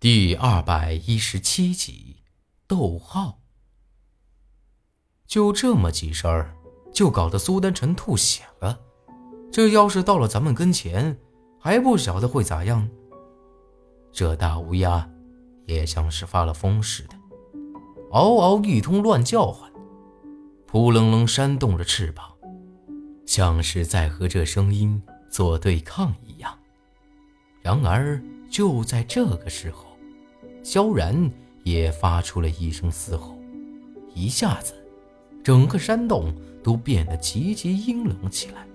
第二百一十七集，逗号。就这么几声儿，就搞得苏丹臣吐血了。这要是到了咱们跟前，还不晓得会咋样。这大乌鸦也像是发了疯似的，嗷嗷一通乱叫唤，扑棱棱扇动着翅膀，像是在和这声音做对抗一样。然而就在这个时候。萧然也发出了一声嘶吼，一下子，整个山洞都变得极其阴冷起来，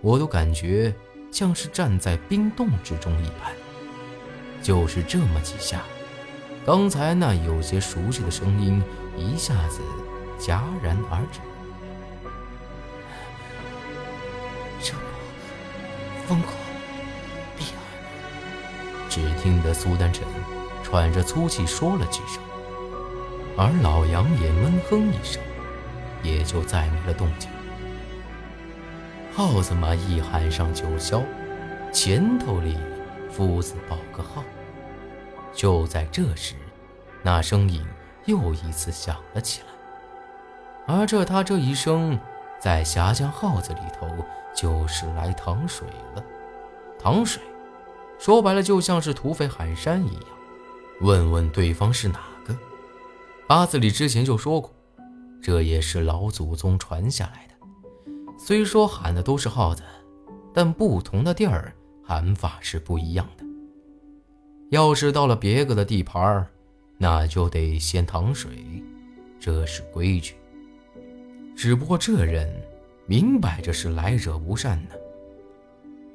我都感觉像是站在冰洞之中一般。就是这么几下，刚才那有些熟悉的声音一下子戛然而止。这么疯狂，厉害！只听得苏丹臣。喘着粗气说了几声，而老杨也闷哼一声，也就再没了动静。耗子嘛，一喊上九霄，前头里夫子报个号。就在这时，那声音又一次响了起来。而这他这一声，在峡江耗子里头就是来淌水了。淌水，说白了就像是土匪喊山一样。问问对方是哪个？八字里之前就说过，这也是老祖宗传下来的。虽说喊的都是耗子，但不同的地儿喊法是不一样的。要是到了别个的地盘儿那就得先淌水，这是规矩。只不过这人明摆着是来者不善呢。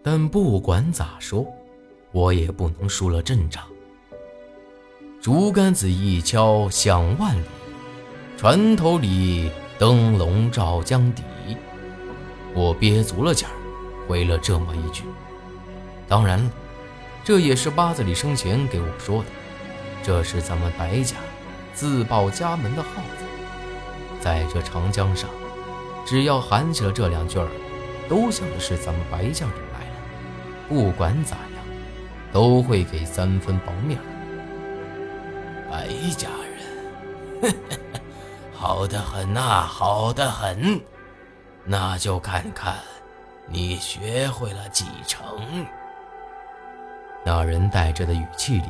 但不管咋说，我也不能输了阵仗。竹竿子一敲响万里，船头里灯笼照江底。我憋足了劲儿，回了这么一句。当然了，这也是八子里生前给我说的。这是咱们白家自报家门的号子，在这长江上，只要喊起了这两句儿，都想的是咱们白家人来了。不管咋样，都会给三分薄面儿。白家人，好的很呐，好的很，那就看看你学会了几成。那人带着的语气里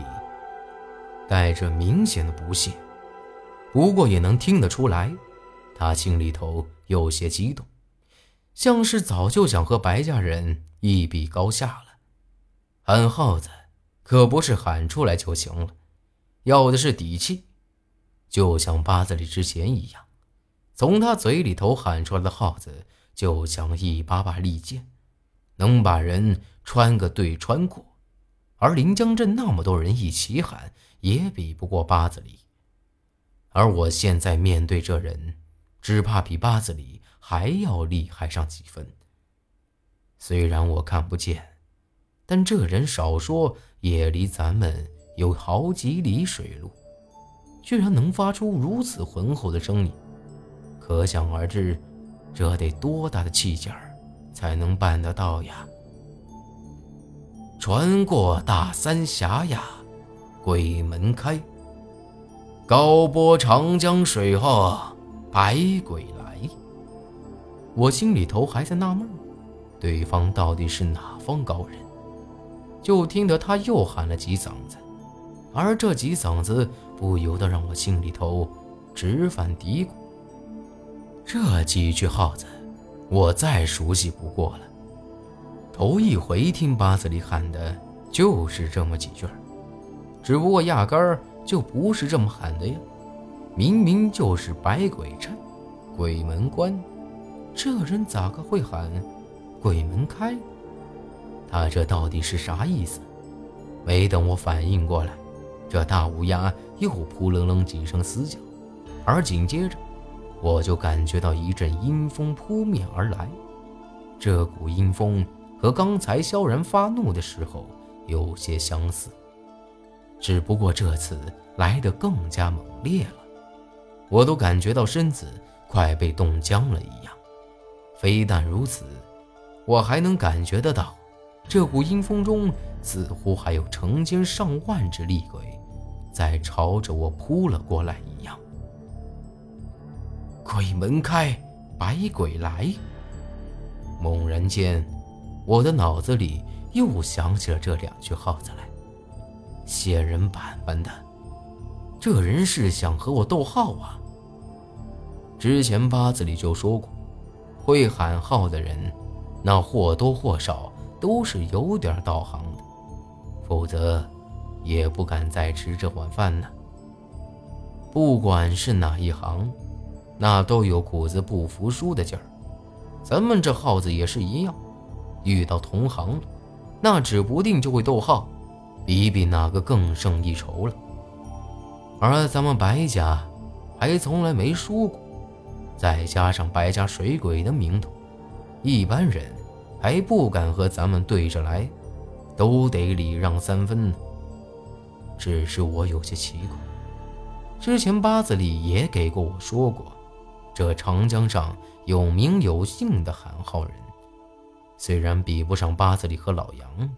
带着明显的不屑，不过也能听得出来，他心里头有些激动，像是早就想和白家人一比高下了。喊耗子可不是喊出来就行了。要的是底气，就像八字里之前一样，从他嘴里头喊出来的号子，就像一把把利剑，能把人穿个对穿过。而临江镇那么多人一起喊，也比不过八字里。而我现在面对这人，只怕比八字里还要厉害上几分。虽然我看不见，但这人少说也离咱们。有好几里水路，居然能发出如此浑厚的声音，可想而知，这得多大的气劲儿才能办得到呀！船过大三峡呀，鬼门开。高波长江水后，百鬼来。我心里头还在纳闷，对方到底是哪方高人？就听得他又喊了几嗓子。而这几嗓子不由得让我心里头直犯嘀咕。这几句号子，我再熟悉不过了。头一回听八字里喊的就是这么几句，只不过压根儿就不是这么喊的呀。明明就是百鬼阵，鬼门关，这人咋个会喊鬼门开？他这到底是啥意思？没等我反应过来。这大乌鸦又扑棱棱几声嘶叫，而紧接着，我就感觉到一阵阴风扑面而来。这股阴风和刚才萧然发怒的时候有些相似，只不过这次来得更加猛烈了。我都感觉到身子快被冻僵了一样。非但如此，我还能感觉得到，这股阴风中似乎还有成千上万只厉鬼。在朝着我扑了过来一样。鬼门开，百鬼来。猛然间，我的脑子里又想起了这两句号子来。仙人板板的，这人是想和我斗号啊！之前八字里就说过，会喊号的人，那或多或少都是有点道行的，否则也不敢再吃这碗饭呢。不管是哪一行，那都有股子不服输的劲儿。咱们这耗子也是一样，遇到同行，那指不定就会逗号，比比哪个更胜一筹了。而咱们白家还从来没输过，再加上白家水鬼的名头，一般人还不敢和咱们对着来，都得礼让三分。只是我有些奇怪，之前八字里也给过我说过，这长江上。有名有姓的喊号人，虽然比不上八字里和老杨，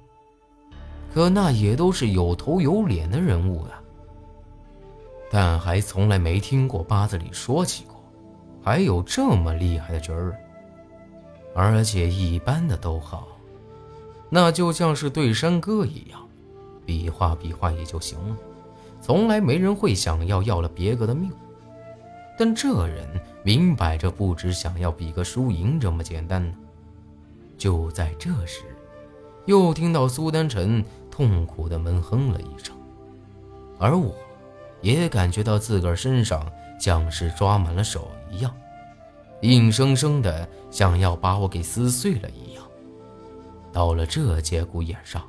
可那也都是有头有脸的人物啊。但还从来没听过八字里说起过，还有这么厉害的角儿。而且一般的都好，那就像是对山歌一样，比划比划也就行了，从来没人会想要要了别个的命。但这人明摆着不只想要比个输赢这么简单呢。就在这时，又听到苏丹臣痛苦的闷哼了一声，而我，也感觉到自个儿身上像是抓满了手一样，硬生生的想要把我给撕碎了一样。到了这节骨眼上，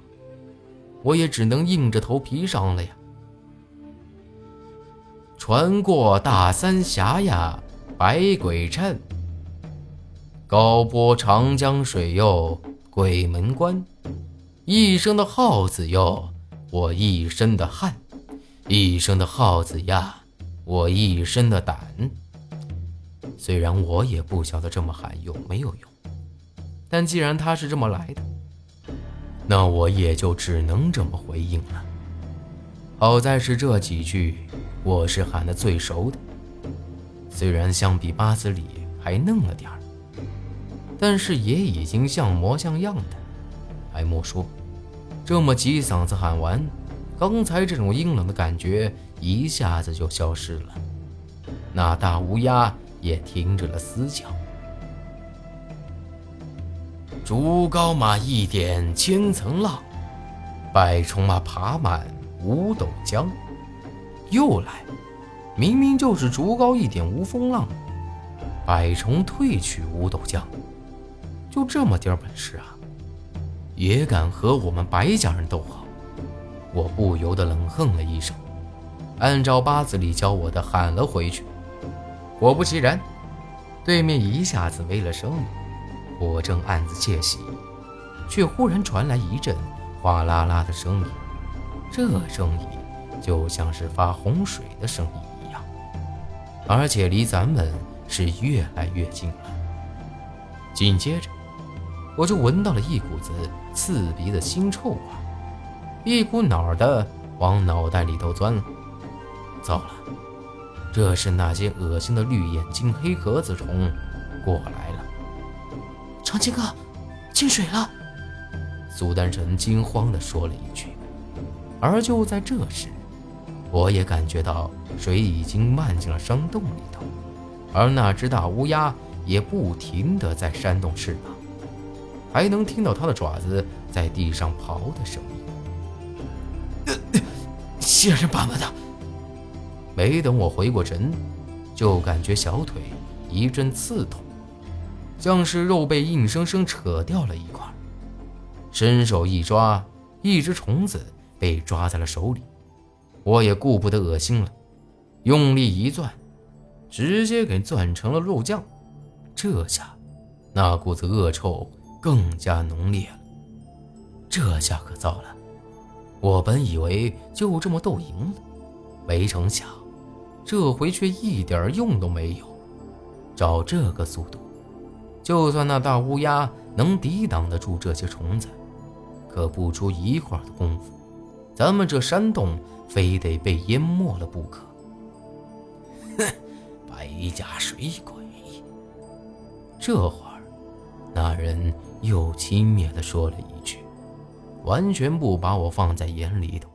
我也只能硬着头皮上了呀。船过大三峡呀，百鬼颤。高波长江水哟，鬼门关。一声的号子哟，我一身的汗；一声的号子呀，我一身的胆。虽然我也不晓得这么喊有没有用，但既然他是这么来的，那我也就只能这么回应了。好在是这几句。我是喊的最熟的，虽然相比八子里还嫩了点儿，但是也已经像模像样的。还莫说，这么几嗓子喊完，刚才这种阴冷的感觉一下子就消失了。那大乌鸦也停止了嘶叫。竹篙马一点千层浪，百虫马爬满五斗江。又来，明明就是竹篙一点无风浪，百虫退去五斗江，就这么点本事啊，也敢和我们白家人斗好？我不由得冷哼了一声，按照八字里教我的喊了回去。果不其然，对面一下子没了声音。我正暗自窃喜，却忽然传来一阵哗啦啦的声音，这声音。就像是发洪水的声音一样，而且离咱们是越来越近了。紧接着，我就闻到了一股子刺鼻的腥臭味，一股脑的往脑袋里头钻了。糟了，这是那些恶心的绿眼睛黑壳子虫过来了！长青哥，进水了！苏丹臣惊慌地说了一句。而就在这时，我也感觉到水已经漫进了山洞里头，而那只大乌鸦也不停地在扇动翅膀，还能听到它的爪子在地上刨的声音。仙人板板的！没等我回过神，就感觉小腿一阵刺痛，像是肉被硬生生扯掉了一块。伸手一抓，一只虫子被抓在了手里。我也顾不得恶心了，用力一攥，直接给攥成了肉酱。这下，那股子恶臭更加浓烈了。这下可糟了！我本以为就这么斗赢了，没成想，这回却一点用都没有。照这个速度，就算那大乌鸦能抵挡得住这些虫子，可不出一会儿的功夫，咱们这山洞……非得被淹没了不可。哼，白家水鬼！这会儿，那人又轻蔑地说了一句，完全不把我放在眼里头。